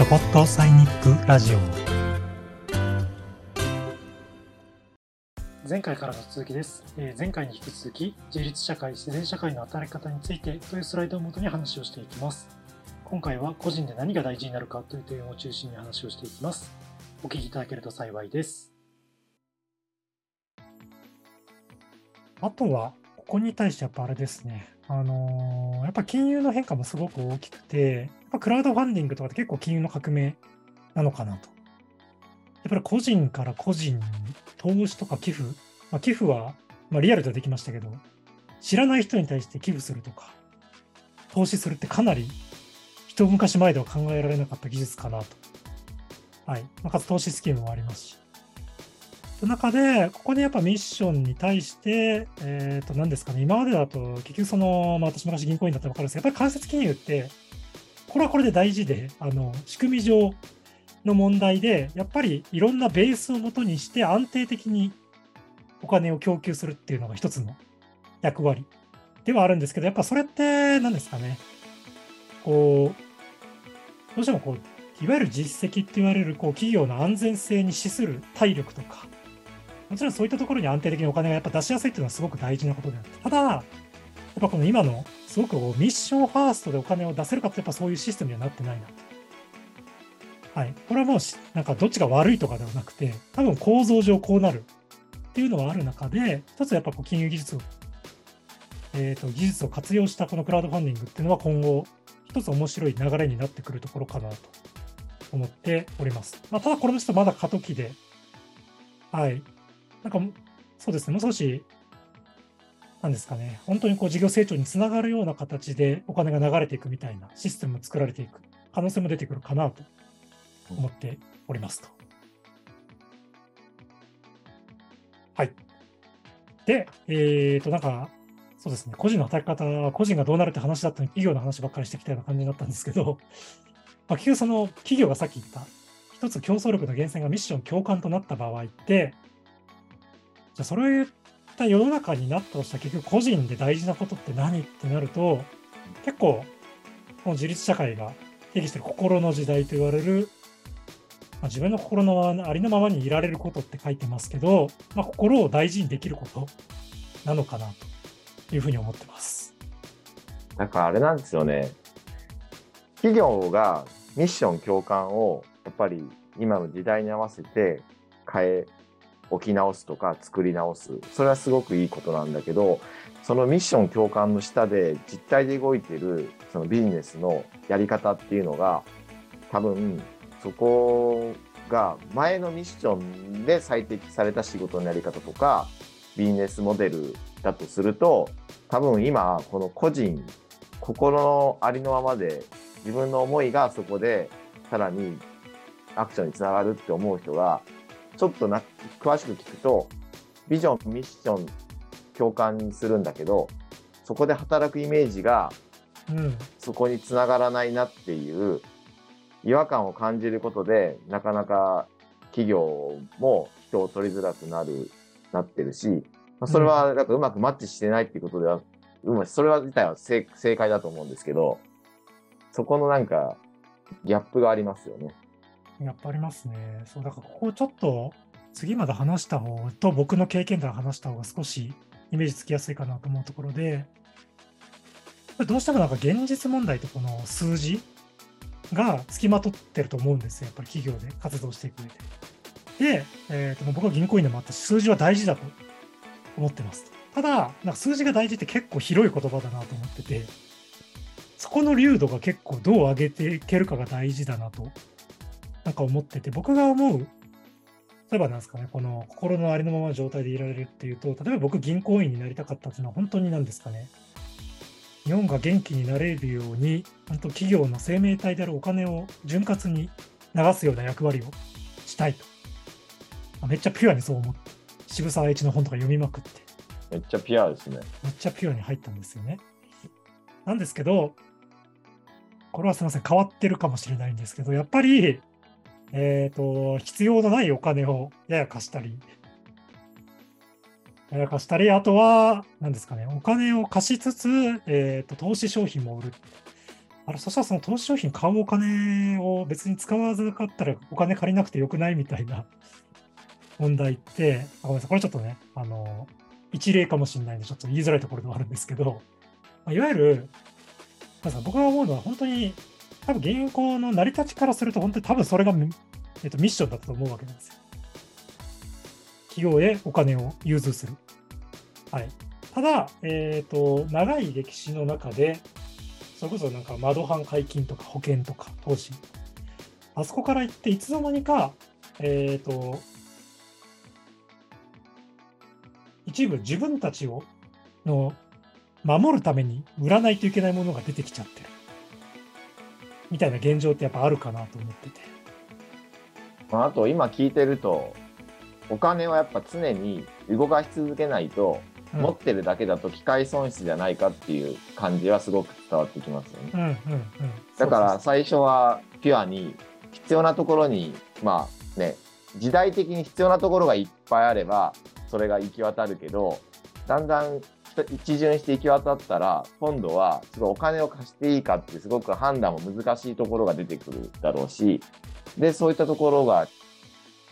ちょこっとサイニックラジオ。前回からの続きです、えー前回に引き続き自立社会自然社会の働き方についてというスライドをもとに話をしていきます。今回は個人で何が大事になるかという点を中心に話をしていきます。お聞きいただけると幸いです。あとはここに対してやっぱあれですね。あのーやっぱ金融の変化もすごく大きくてやっぱクラウドファンディングとかって結構金融の革命なのかなとやっぱり個人から個人に投資とか寄付、まあ、寄付は、まあ、リアルではできましたけど、知らない人に対して寄付するとか、投資するってかなり一昔前では考えられなかった技術かなと。はい。まあ、かつ投資スキームもありますし。その中で、ここでやっぱミッションに対して、えっ、と、何ですかね、今までだと、結局その、まあ、私昔銀行員だったら分かるんですけど、やっぱり間接金融って、これはこれで大事で、あの、仕組み上、の問題で、やっぱりいろんなベースをもとにして安定的にお金を供給するっていうのが一つの役割ではあるんですけど、やっぱそれって何ですかね。こう、どうしてもこう、いわゆる実績って言われるこう企業の安全性に資する体力とか、もちろんそういったところに安定的にお金がやっぱ出しやすいっていうのはすごく大事なことであって、ただ、っぱこの今のすごくミッションファーストでお金を出せるかってやっぱそういうシステムにはなってないな。はい。これはもう、なんかどっちが悪いとかではなくて、多分構造上こうなるっていうのはある中で、一つやっぱこう金融技術を、えっ、と、技術を活用したこのクラウドファンディングっていうのは今後、一つ面白い流れになってくるところかなと思っております。まあ、ただこれもちょっとまだ過渡期で、はい。なんか、そうですね、もう少し、なんですかね、本当にこう事業成長につながるような形でお金が流れていくみたいなシステムも作られていく可能性も出てくるかなと思っておりますと。はい。で、えっ、と、なんか、そうですね、個人の働き方は個人がどうなるって話だったのに企業の話ばっかりしてきたような感じになったんですけど、まあ、結局その企業がさっき言った、一つ競争力の源泉がミッション共感となった場合って、じゃあそれった世の中になったとしたら結局個人で大事なことって何ってなると、結構、この自立社会が定義してる心の時代と言われるまあ、自分の心のありのままにいられることって書いてますけど、まあ、心を大事にできることなのかなというふうに思ってます。なんかあれなんですよね。企業がミッション共感をやっぱり今の時代に合わせて変え置き直すとか作り直す。それはすごくいいことなんだけど、そのミッション共感の下で実態で動いてるそのビジネスのやり方っていうのが多分そこが前のミッションで最適された仕事のやり方とかビジネスモデルだとすると多分今この個人心のありのままで自分の思いがそこでさらにアクションにつながるって思う人がちょっとな詳しく聞くとビジョンミッション共感するんだけどそこで働くイメージがうん、そこにつながらないなっていう違和感を感じることでなかなか企業も人を取りづらくなるなってるし、まあ、それはなんかうまくマッチしてないっていうことでは、うまそれは自体は正正解だと思うんですけどそこのなんかギャップがありますよね。やっぱありますね。そう、だからここちょっと次まで話した方と僕の経験談話した方が少しイメージつきやすいかなと思うところで、どうしてもなんか現実問題とこの数字がつきまとってると思うんですよ。やっぱり企業で活動していく上で。で、えーと僕は銀行員でもあったし、数字は大事だと思ってます。ただ、なんか数字が大事って結構広い言葉だなと思ってて、そこの流度が結構どう上げていけるかが大事だなと、なんか思ってて、僕が思う、例えばなんですかね、この心のありのままの状態でいられるっていうと、例えば僕銀行員になりたかったっていうのは本当になんですかね、日本が元気になれるように、本当企業の生命体であるお金を潤滑に流すような役割をしたいと。あめっちゃピュアにそう思って、渋沢栄一の本とか読みまくって、めっちゃピュアですね。めっちゃピュアに入ったんですよね。なんですけど、これはすみません、変わってるかもしれないんですけど、やっぱり、えっ、と、必要のないお金をやや貸したり、やや貸したり、あとは、何ですかね、お金を貸しつつ、えっ、と、投資商品も売る。あれ、そしたらその投資商品買うお金を別に使わずかったらお金借りなくてよくないみたいな 問題って、ごめんなさい、これちょっとね、あの、一例かもしれないんで、ちょっと言いづらいところではあるんですけど、まあいわゆる、なん僕が思うのは本当に、多分銀行の成り立ちからすると、本当に多分それが、えっと、ミッションだったと思うわけなんですよ。企業へお金を融通する。はい。ただ、えっ、と、長い歴史の中で、それこそなんか窓販解禁とか保険とか投資。あそこから行って、いつの間にか、えっ、と、一部自分たちをの守るために売らないといけないものが出てきちゃってる。みたいな現状ってやっぱあるかなと思ってて。まあ、あと今聞いてると、お金はやっぱ常に動かし続けないと、うん持ってるだけだと機械損失じゃないかっていう感じはすごく伝わってきますよね。うんうんうん。だから最初はピュアに必要なところにまあね時代的に必要なところがいっぱいあればそれが行き渡るけどだんだん一巡して行き渡ったら今度はすごいお金を貸していいかってすごく判断も難しいところが出てくるだろうしでそういったところが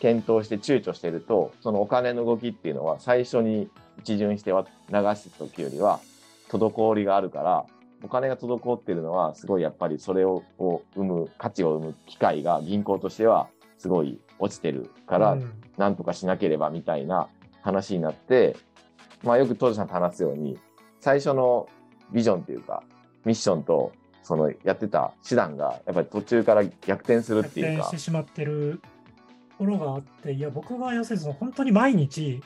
検討して躊躇してるとそのお金の動きっていうのは最初に一巡しては流した時よりは滞りがあるからお金が滞っているのはすごいやっぱりそれをを生む価値を生む機会が銀行としてはすごい落ちてるからうん。なんとかしなければみたいな話になって、まあよく当時さんと話すように最初のビジョンというかミッションとそのやってた手段がやっぱり途中から逆転するっていうか逆転してしまってるところがあって、いや、僕は要するに本当に毎日、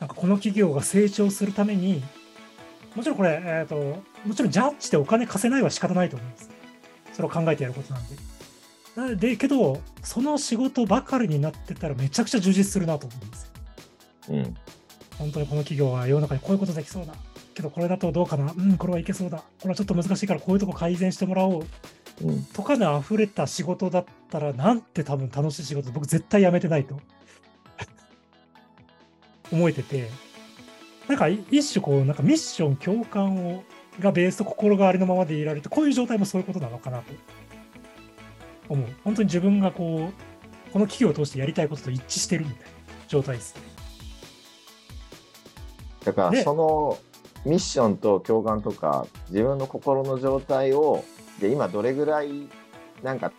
なんかこの企業が成長するために、もちろんこれ、えっ、と、もちろんジャッジでお金貸せないは仕方ないと思うんです。それを考えてやることなんで。で、けど、その仕事ばかりになってたらめちゃくちゃ充実するなと思うんですよ。うん本当にこの企業は世の中にこういうことできそうだ。けどこれだとどうかなうん、これはいけそうだ。これはちょっと難しいからこういうとこ改善してもらおう。うんとかで溢れた仕事だったら、なんて多分楽しい仕事、僕絶対やめてないと 思えてて、なんか一種こう、なんかミッション共感をがベースと心がありのままでいられて、こういう状態もそういうことなのかなと思う。本当に自分がこう、この企業を通してやりたいことと一致してるみたいな状態ですね。だからでそのミッションと共感とか自分の心の状態をで今どれぐらいなんか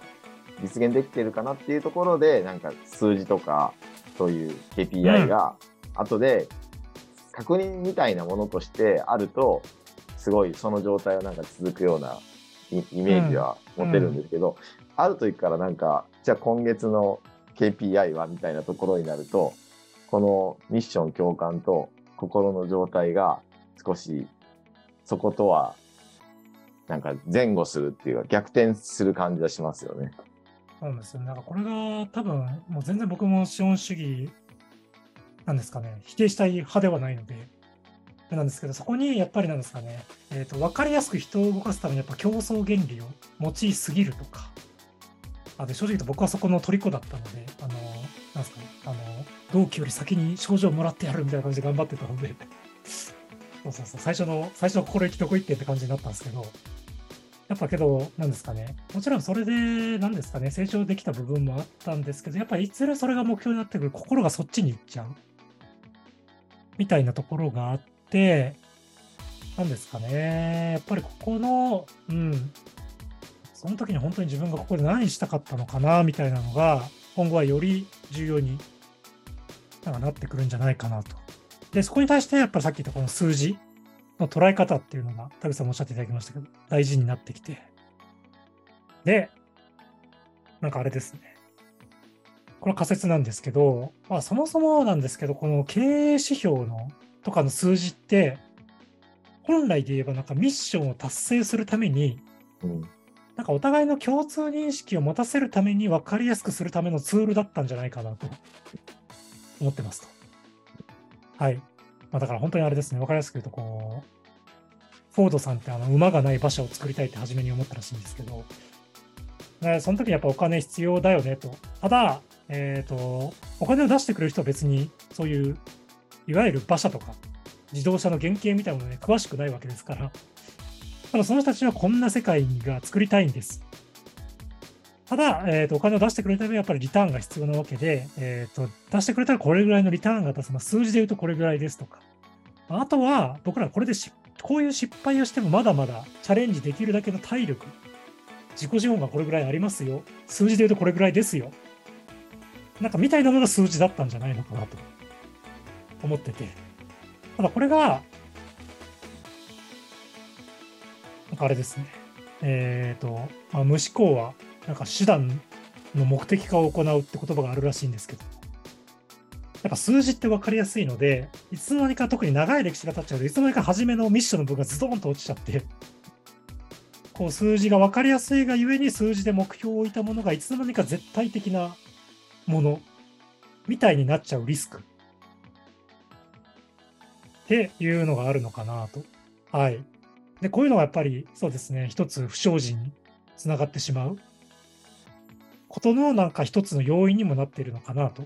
実現できてるかなっていうところでなんか数字とかそういう KPI が後で確認みたいなものとしてあるとすごいその状態はなんか続くようなイイメージは持てるんですけど、ある時からなんかじゃあ今月の KPI はみたいなところになるとこのミッション共感と心の状態が少しそことはなんか前後するっていうか逆転する感じがしますよね。そうなんですよ。なんかこれが多分、もう全然僕も資本主義なんですかね、否定したい派ではないので、なんですけど、そこにやっぱりなんですかね、えーと、分かりやすく人を動かすためにやっぱ競争原理を用いすぎるとか、あで正直言うと僕はそこの虜だったので、あ同期より先に症状もらってやるみたいな感じで頑張ってたので、そうそうそう、最初の、最初の心意気どこ行ってって感じになったんですけど、やっぱけど、なんですかね、もちろんそれで、なんですかね、成長できた部分もあったんですけど、やっぱりいずれそれが目標になってくる、心がそっちに行っちゃう。みたいなところがあって、なんですかね、やっぱりここの、うん、その時に本当に自分がここで何したかったのかな、みたいなのが、今後はより重要になってくるんじゃないかなと。で、そこに対して、やっぱりさっき言ったこの数字の捉え方っていうのが、田口さんもおっしゃっていただきましたけど、大事になってきて。で、なんかあれですね。これ仮説なんですけど、まあそもそもなんですけど、この経営指標のとかの数字って、本来で言えばなんかミッションを達成するために、なんかお互いの共通認識を持たせるために分かりやすくするためのツールだったんじゃないかなと思ってますと。はい。まあ、だから本当にあれですね、分かりやすく言うと、こう、フォードさんってあの馬がない馬車を作りたいって初めに思ったらしいんですけど、でその時にやっぱお金必要だよねと。ただ、えっ、と、お金を出してくれる人は別にそういう、いわゆる馬車とか自動車の原型みたいなものに詳しくないわけですから、ま多分その人たちはこんな世界が作りたいんです。ただ、えーと、お金を出してくれるためにやっぱりリターンが必要なわけで、えーと、出してくれたらこれぐらいのリターンが出せます。数字で言うとこれぐらいですとか。あとは、僕らこれでしこういう失敗をしてもまだまだチャレンジできるだけの体力、自己資本がこれぐらいありますよ。数字で言うとこれぐらいですよ。なんかみたいなのが数字だったんじゃないのかなと思ってて。ただこれが、なんかあれですね。えっ、ー、と、まあ、無思考はなんか手段の目的化を行うって言葉があるらしいんですけど、やっぱ数字って分かりやすいので、いつの間にか特に長い歴史が経っちゃうと、いつの間にか初めのミッションの部分がズドンと落ちちゃって、こう数字が分かりやすいがゆえに数字で目標を置いたものがいつの間にか絶対的なものみたいになっちゃうリスクっていうのがあるのかなと。はい。で、こういうのがやっぱりそうですね、一つ不祥事につながってしまうことのなんか一つの要因にもなっているのかなと。い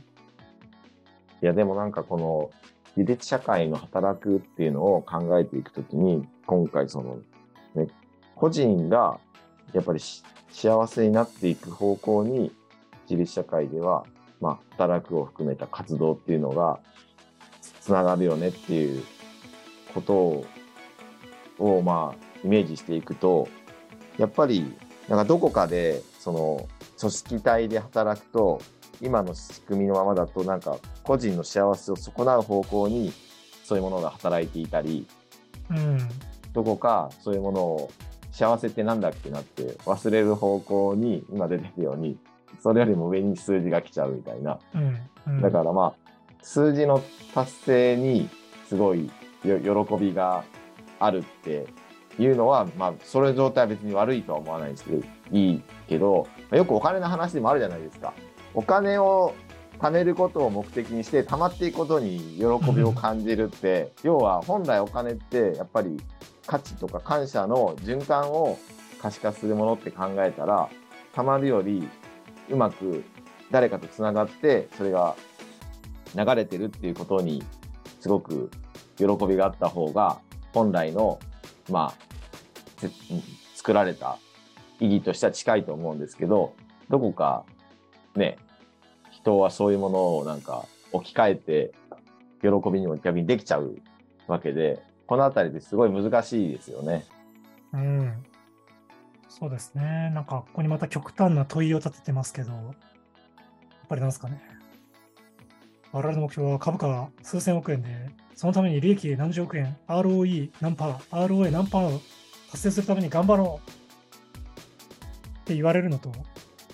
や、でもなんかこの、自立社会の働くっていうのを考えていくときに、今回その、ね、個人がやっぱり幸せになっていく方向に、自立社会では、まあ、働くを含めた活動っていうのが、つながるよねっていうことを、まあ、イメージしていくと、やっぱり、なんかどこかで、その、組織体で働くと、今の仕組みのままだと、なんか、個人の幸せを損なう方向に、そういうものが働いていたり、うん、どこかそういうものを幸せってなんだっけなって忘れる方向に今出てるようにそれよりも上に数字が来ちゃうみたいな、うん。うん、だからまあ数字の達成にすごい喜びがあるっていうのはまあそれ状態は別に悪いとは思わないですけどいいけどよくお金の話でもあるじゃないですか。お金を貯めることを目的にして貯まっていくことに喜びを感じるって、要は本来お金ってやっぱり価値とか感謝の循環を可視化するものって考えたら貯まるよりうまく誰かとつながってそれが流れてるっていうことにすごく喜びがあった方が本来のまあ作られた意義としては近いと思うんですけどどこかね人はそういうものをなんか置き換えて喜びにも逆にできちゃうわけでこの辺りですごい難しいですよね。うん。そうですね。なんかここにまた極端な問いを立ててますけど、やっぱりなんですかね。我々の目標は株価数千億円で、そのために利益何十億円、ROE 何パー、ROA 何パー達成するために頑張ろうって言われるのと、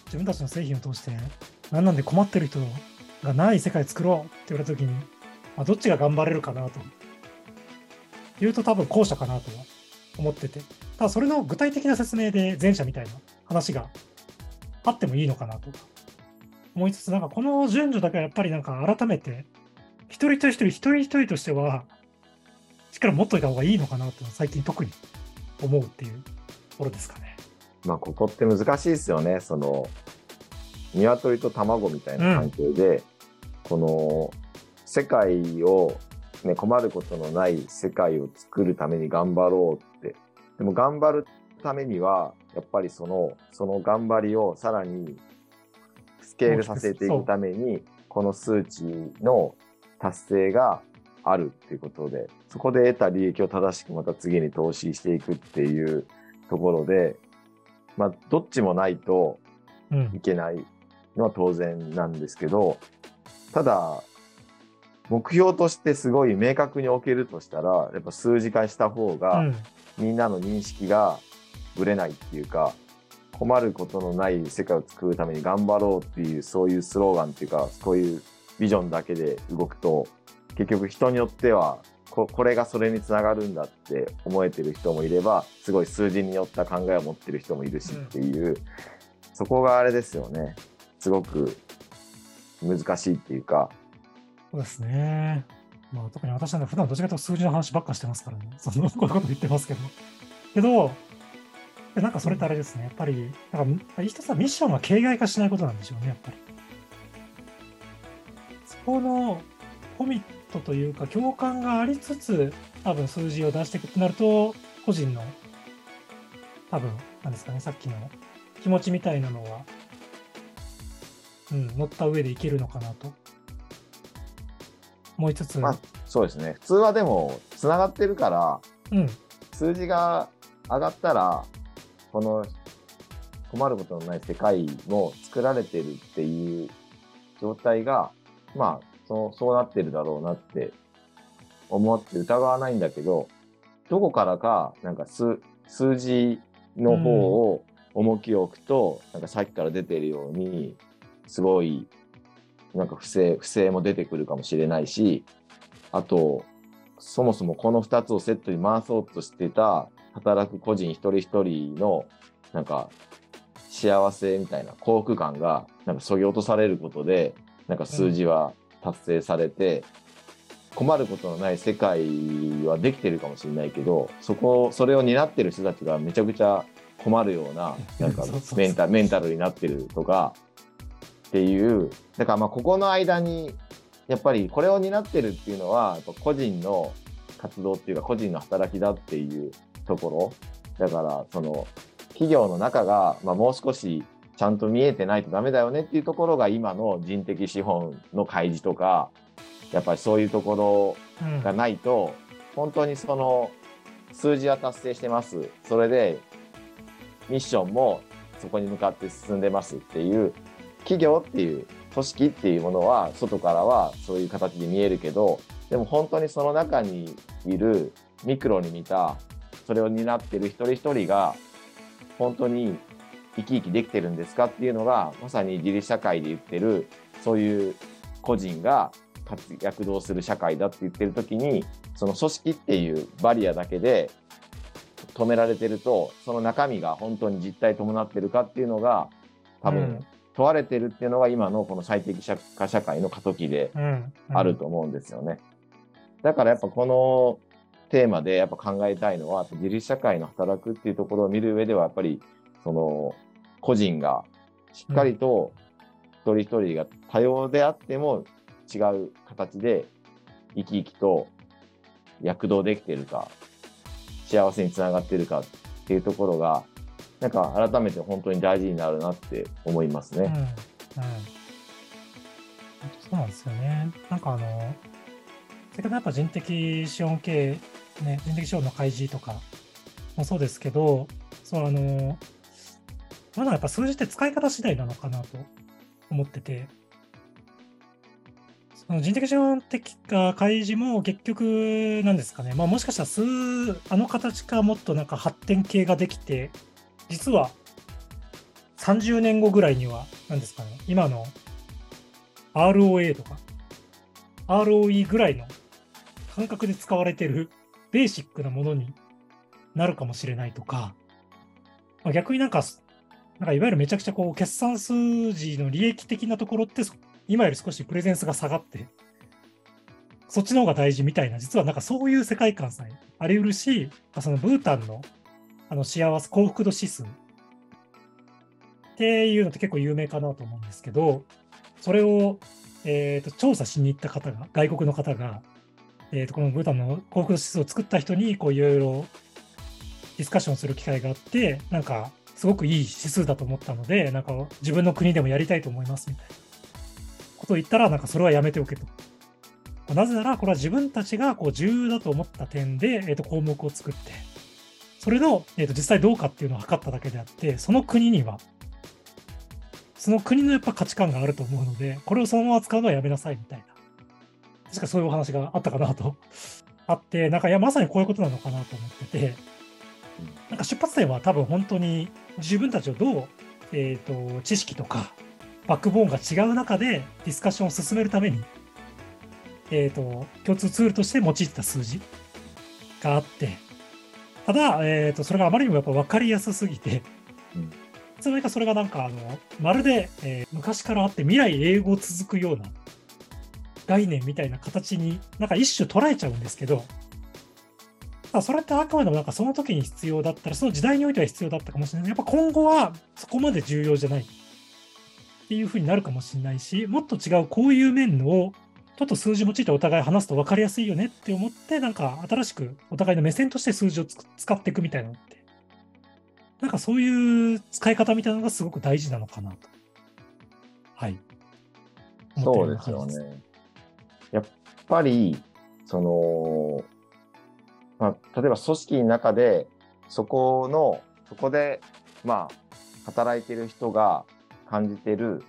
自分たちの製品を通して何なんで困ってる人がない世界作ろうって言われたときに、まあ、どっちが頑張れるかなと。言うと多分後者かなと思ってて。ただそれの具体的な説明で前者みたいな話があってもいいのかなと思いつつ、なんかこの順序だけはやっぱりなんか改めて、一人一人一人一人としては、力持っといた方がいいのかなと最近特に思うっていうところですかね。まあここって難しいですよね。その鶏と卵みたいな関係で、うん、この世界を、ね、困ることのない世界を作るために頑張ろうって。でも頑張るためには、やっぱりその、その頑張りをさらにスケールさせていくために、この数値の達成があるっていうことで、そこで得た利益を正しくまた次に投資していくっていうところで、まあ、どっちもないといけないのは当然なんですけど、ただ、目標としてすごい明確に置けるとしたら、やっぱ数字化した方が、みんなの認識がぶれないっていうか、困ることのない世界を作るために頑張ろうっていう、そういうスローガンっていうか、そういうビジョンだけで動くと、結局人によってはこ、これがそれにつながるんだって思えてる人もいれば、すごい数字によった考えを持ってる人もいるしっていう、うん、そこがあれですよね。すごく難しいっていうか。そうですね。まあ、特に私は普段どちらかというと数字の話ばっかしてますからね。そのこういうこと言ってますけど。けど、なんかそれってあれですね。やっぱり、なんか一つはミッションは形骸化しないことなんでしょうね、やっぱり。そこのコミットというか共感がありつつ、多分数字を出していくとなると、個人の多分、なんですかね、さっきの気持ちみたいなのは、うん、乗った上でいけるのかなと。思いつつ、まあ、そうですね。普通はでも、つながってるから、うん、数字が上がったら、この困ることのない世界も作られてるっていう状態が、まあ、そうそうなってるだろうなって思って疑わないんだけど、どこからか、なんか数数字の方を重きを置くと、なんかさっきから出てるように、すごい、なんか不正、不正も出てくるかもしれないし、あと、そもそもこの2つをセットに回そうとしてた働く個人一人一人のなんか幸せみたいな幸福感がなんかそぎ落とされることでなんか数字は達成されて、困ることのない世界はできてるかもしれないけどそこそれを担ってる人たちがめちゃくちゃ困るような なんかメンタメンタルになってるとかっていう。だからまあここの間にやっぱりこれを担ってるっていうのは個人の活動っていうか個人の働きだっていうところ。だからその企業の中が、まあ、もう少しちゃんと見えてないとダメだよねっていうところが今の人的資本の開示とかやっぱりそういうとこうん。ろがないと本当にその数字は達成してます。それでミッションもそこに向かって進んでますっていう企業っていう組織っていうものは外からはそういう形で見えるけどでも本当にその中にいるミクロに見たそれを担ってる一人一人が本当に生き生きできてるんですかっていうのがまさに自立社会で言ってるそういう個人が活躍動する社会だって言ってる時にその組織っていうバリアだけで止められてるとその中身が本当に実態伴ってるかっていうのが多分、うん。問われてるっていうのが今のこの最適化社会の過渡期でうん。あると思うんですよね。だからやっぱこのテーマでやっぱ考えたいのは自立社会の働くっていうところを見る上ではやっぱりその個人がしっかりと一人一人が多様であっても違う形で生き生きと躍動できてるか幸せにつながってるかっていうところがなんか改めて本当に大事になるなって思いますうんうん。そうなんですよね。なんかあの、先ほどやっぱ人的資本系、ね、人的資本の開示とかもそうですけど、そうあの、まだやっぱ数字って使い方次第なのかなと思ってて、その人的資本的か開示も結局なんですかね、まあもしかしたら数、あの形かもっとなんか発展系ができて、実は30年後ぐらいには、なんですかね、今の ROA とか ROE ぐらいの感覚で使われてるベーシックなものになるかもしれないとか、まあ、逆になんか、なんかいわゆるめちゃくちゃこう決算数字の利益的なところって今より少しプレゼンスが下がって、そっちの方が大事みたいな、実はなんかそういう世界観さえあり得るし、そのブータンのあの幸せ、幸福度指数っていうのって結構有名かなと思うんですけど、それを、えーと調査しに行った方が、外国の方が、えーとこのブータンの幸福度指数を作った人にこういろいろディスカッションする機会があって、なんかすごくいい指数だと思ったので、なんか自分の国でもやりたいと思いますみたいなことを言ったら、なんかそれはやめておけと。なぜなら、これは自分たちがこう重要だと思った点で、えーと項目を作って、それの、えーと実際どうかっていうのを測っただけであって、その国にはその国のやっぱ価値観があると思うので、これをそのまま使うのはやめなさいみたいな。確かそういうお話があったかなと。あって、なんかいや、まさにこういうことなのかなと思ってて、なんか出発点は多分本当に自分たちをどう、えー、と知識とかバックボーンが違う中でディスカッションを進めるために、えー、と共通ツールとして用いてた数字があって、ただ、えー、とそれがあまりにもやっぱ分かりやすすぎて、うん。いつの間にかそれがなんかあのまるで、えー昔からあって未来永劫続くような概念みたいな形になんか一種捉えちゃうんですけど、ただそれってあくまでもなんかその時に必要だったら、その時代においては必要だったかもしれない。やっぱ今後はそこまで重要じゃないっていう風になるかもしれないし、もっと違うこういう面をちょっと数字用いてお互い話すと分かりやすいよねって思って、なんか新しくお互いの目線として数字をつ使っていくみたいなのってなんかそういう使い方みたいなのがすごく大事なのかなと。はい。そうですよね。やっぱり、その、まあ、例えば組織の中で、そこの、そこで、まあ、働いてる人が感じてる、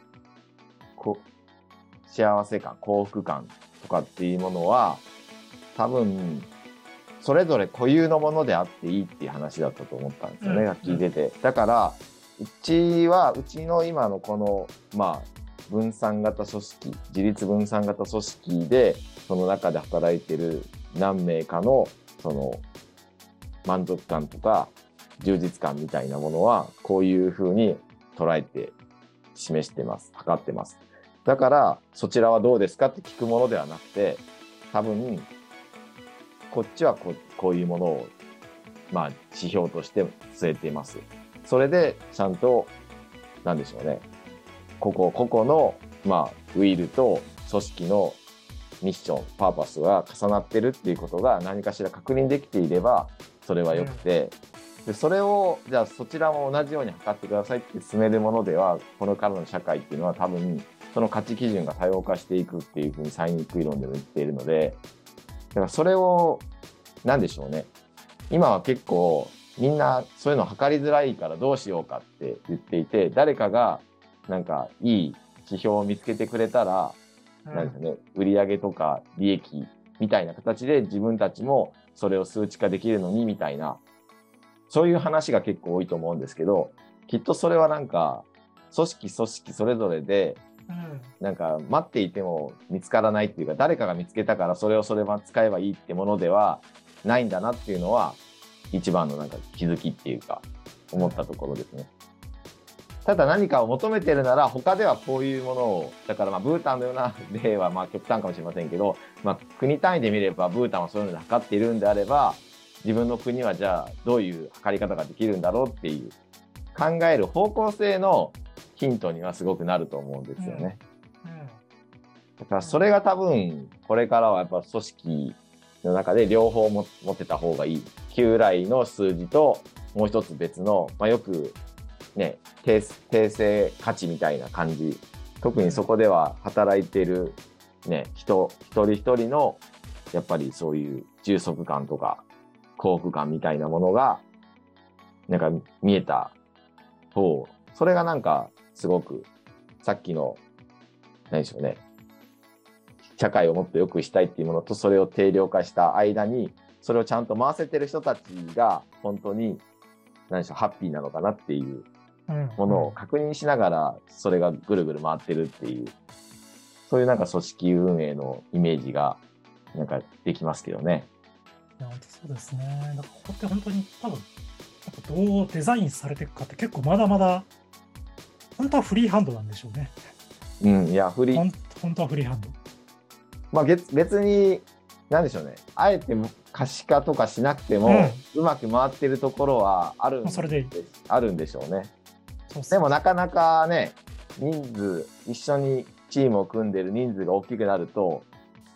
こ幸せ感、幸福感とかっていうものは、多分、それぞれ固有のものであっていいっていう話だったと思ったんですよね、うん聞いてて。だから、うちは、うちの今のこの、まあ、分散型組織、自立分散型組織で、その中で働いてる何名かの、その、満足感とか、充実感みたいなものは、こういうふうに捉えて示してます。測ってます。だから、そちらはどうですかって聞くものではなくて、多分、こっちはここういうものを、まあ、指標として据えています。それで、ちゃんと、なんでしょうね。ここ、個々の、まあ、ウィルと組織のミッション、パーパスが重なってるっていうことが何かしら確認できていれば、それは良くて、でそれを、じゃあそちらも同じように測ってくださいって進めるものでは、これからの社会っていうのは多分、その価値基準が多様化していくっていうふうにサイニック理論でも言っているので、だからそれを、なんでしょうね。今は結構、みんなそういうの測りづらいからどうしようかって言っていて、誰かがなんかいい指標を見つけてくれたら、なんですね、売上とか利益みたいな形で自分たちもそれを数値化できるのにみたいな、そういう話が結構多いと思うんですけど、きっとそれはなんか、組織組織それぞれで、うんなんか待っていても見つからないっていうか、誰かが見つけたからそれをそれは使えばいいってものではないんだなっていうのは、一番のなんか気づきっていうか、思ったところですね。ただ何かを求めてるなら他ではこういうものをだからまあブータンのような例はまあ極端かもしれませんけど、まあ、国単位で見ればブータンはそういうので測っているんであれば自分の国はじゃあどういう測り方ができるんだろうっていう考える方向性のヒントにはすごくなると思うんですよね。だからそれが多分これからはやっぱ組織の中で両方も持ってた方がいい。旧来の数字ともう一つ別の、まあ、よくね、定定性価値みたいな感じ。特にそこでは働いてる、ね、人、一人一人の、やっぱりそういう充足感とか幸福感みたいなものが、なんか見えた方、それがなんかすごく、さっきの、何でしょうね、社会をもっと良くしたいっていうものと、それを定量化した間に、それをちゃんと回せてる人たちが、本当に、何でしょう、ハッピーなのかなっていうものを確認しながら、それがぐるぐる回ってるっていう、そういうなんか組織運営のイメージが、なんかできますけどね。いや、本当そうですね。だからここって本当に多分、やっぱどうデザインされていくかって結構まだまだ、本当はフリーハンドなんでしょうね。うん、いや、フリー、本当はフリーハンド。まあ別別に、なんでしょうね、あえて可視化とかしなくても、うまく回ってるところはあるんでそれであるんでしょうね。でもなかなかね、人数、一緒にチームを組んでる人数が大きくなると、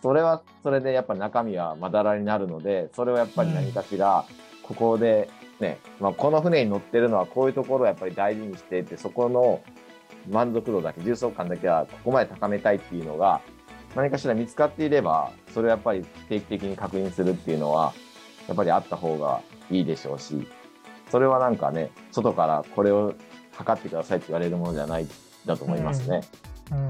それはそれでやっぱり中身はまだらになるので、それをやっぱり何かしら、ここでね、まあ、この船に乗ってるのはこういうところをやっぱり大事にしていて、そこの満足度だけ、重層感だけはここまで高めたいっていうのが、何かしら見つかっていれば、それをやっぱり定期的に確認するっていうのは、やっぱりあった方がいいでしょうし、それはなんかね、外からこれを測ってくださいって言われるものじゃないだと思いますね。うん、うん。そ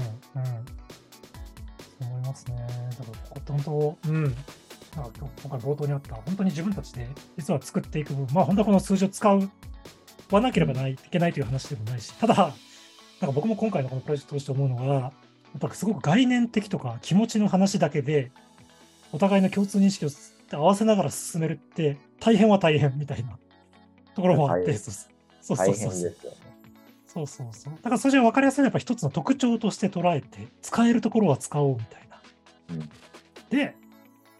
う思いますね。だから、ここ本当、うん。なんか今回冒頭にあった、本当に自分たちで実は作っていくまあ本当はこの数字を使う、わなければないいけないという話でもないし、ただ、なんか僕も今回のこのプロジェクトとして思うのは、やっぱすごく概念的とか気持ちの話だけで、お互いの共通認識を合わせながら進めるって、大変は大変みたいなところもあって、そうそう大そうそう。そうそうそう。だからそれじゃ分かりやすいのはやっぱ一つの特徴として捉えて、使えるところは使おうみたいな。うんで、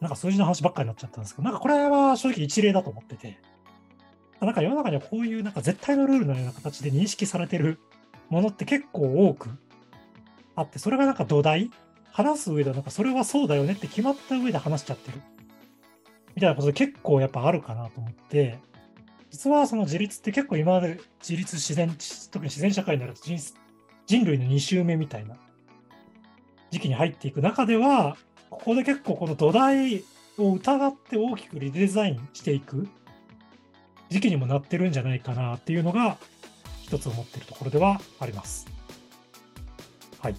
なんか数字の話ばっかりになっちゃったんですけど、なんかこれは正直一例だと思ってて、なんか世の中にはこういうなんか絶対のルールのような形で認識されてるものって結構多くあって、それがなんか土台、話す上ではなんかそれはそうだよねって決まった上で話しちゃってる。みたいなことで結構やっぱあるかなと思って、実はその自立って結構今まで自立自然、特に自然社会になると人人類の2周目みたいな時期に入っていく中では、ここで結構この土台を疑って大きくリデザインしていく時期にもなってるんじゃないかなっていうのが一つ思ってるところではあります。はい。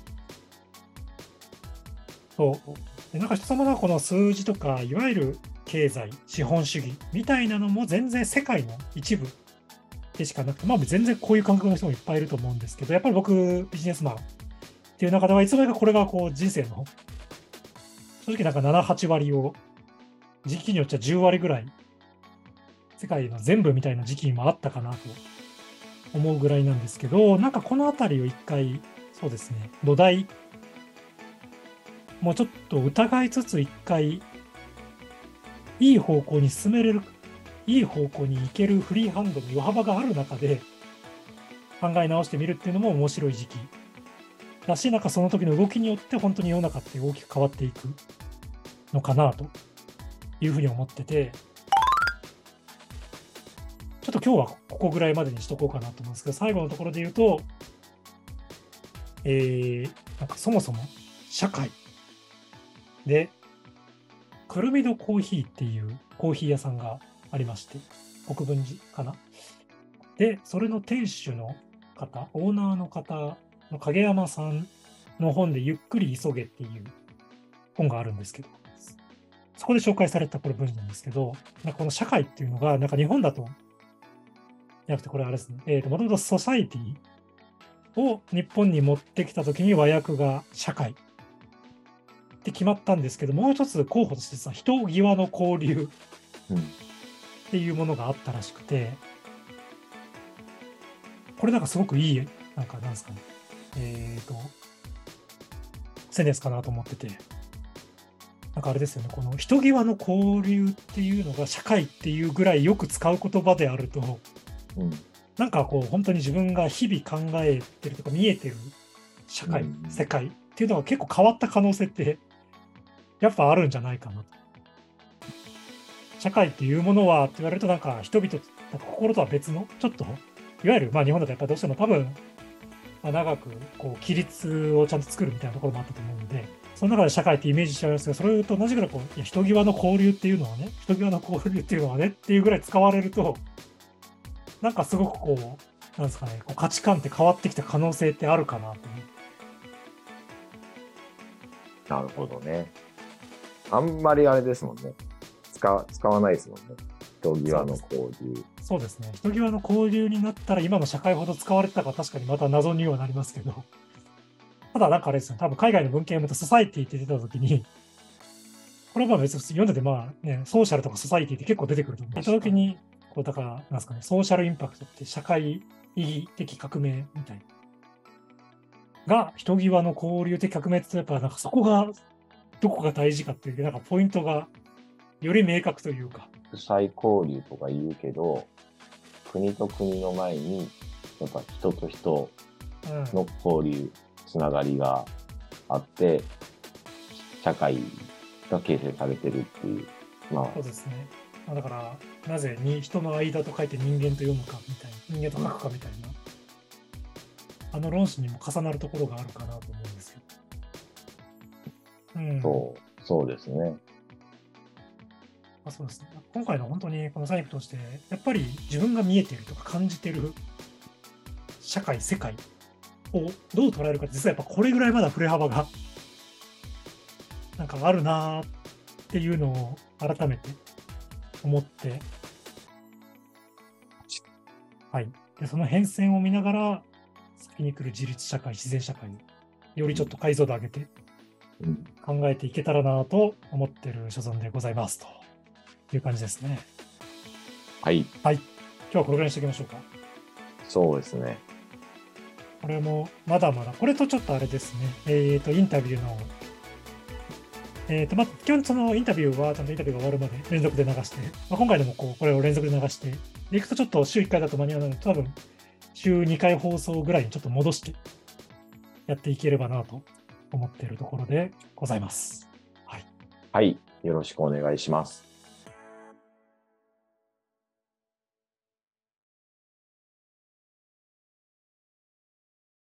そう。でなんか一つものこの数字とか、いわゆる経済、資本主義みたいなのも全然世界の一部でしかなくて、まあ全然こういう感覚の人もいっぱいいると思うんですけど、やっぱり僕、ビジネスマンっていう中ではいつの間にかこれがこう人生の正直なんか7、8割を時期によっちゃ10割ぐらい世界の全部みたいな時期にもあったかなと思うぐらいなんですけど、なんかこの辺りを一回、そうですね、土台、もうちょっと疑いつつ一回、いい方向に進めれる、いい方向に行けるフリーハンドの余幅がある中で考え直してみるっていうのも面白い時期。だし、なんかその時の動きによって本当に世の中って大きく変わっていくのかなというふうに思ってて、ちょっと今日はここぐらいまでにしとこうかなと思うんですけど、最後のところで言うと、えー、なんかそもそも社会で、くるみのコーヒーっていうコーヒー屋さんがありまして、国分寺かな。で、それの店主の方、オーナーの方の影山さんの本で、ゆっくり急げっていう本があるんですけど、そこで紹介されたこれ文章なんですけど、なんかこの社会っていうのが、なんか日本だとじゃなくて、これあれですね。えっ、ー、と、もともとソサイティを日本に持ってきたときに和訳が社会って決まったんですけど、もう一つ候補としてさ、人際の交流っていうものがあったらしくて、これなんかすごくいい、なんかなんですかね。えっ、ー、と、センテンスかなと思ってて、なんかあれですよね、この人際の交流っていうのが社会っていうぐらいよく使う言葉であると、うん、なんかこう本当に自分が日々考えてるとか見えてる社会、うん、世界っていうのが結構変わった可能性ってやっぱあるんじゃないかなと。社会っていうものはって言われるとなんか人々なんか心とは別の？ちょっと？いわゆるまあ日本だとやっぱどうしても多分、まあ、長くこう規律をちゃんと作るみたいなところもあったと思うのでその中で社会ってイメージしちゃいますけどそれと同じぐらいこういや人際の交流っていうのはね人際の交流っていうのはねっていうぐらい使われるとなんかすごくこう、なんですかね、こう価値観って変わってきた可能性ってあるかなとなるほどね。あんまりあれですもんね。使使わないですもんね。人際の交流。そうですね。人際の交流になったら今の社会ほど使われてたか確かにまた謎にはなりますけど。ただなんかあれですよ。多分海外の文献を読むとソサイティって出たときに、これはまあ別に読んでてまあね、ソーシャルとかソサイティって結構出てくると思う。出たときに、こうだから、なんですかね、ソーシャルインパクトって社会意義的革命みたいな。が、人際の交流的革命ってやっぱなんかそこが、どこが大事かっていう、なんかポイントがより明確というか。国際交流とか言うけど、国と国の前に、やっぱ人と人の交流、うん、つながりがあって、社会が形成されてるっていう。まあ、そうですね。まあ、だから、なぜに人の間と書いて人間と読むかみたいな、人間と書くかみたいな、あの論旨にも重なるところがあるかなと。うん、そう、そうですね。あそうですね。今回の本当にこのサイクとして、やっぱり自分が見えてるとか感じてる社会、世界をどう捉えるか実はやっぱこれぐらいまだ振れ幅がなんかあるなっていうのを改めて思って、はい。で、その変遷を見ながら、先に来る自立社会、自然社会によりちょっと解像度上げて考えていけたらなと思ってる所存でございますという感じですね。はい。はい。今日はこれぐらいにしておきましょうか。そうですね。これもまだまだ、これとちょっとあれですね。えっ、ー、と、インタビューのえっ、ー、と、まあ、基本そのインタビューは、ちゃんとインタビューが終わるまで連続で流して、まあ、今回でもこう、これを連続で流して、で、いくとちょっと週1回だと間に合わないので、多分、週2回放送ぐらいにちょっと戻してやっていければなと思っているところでございます。はい。はい。よろしくお願いします。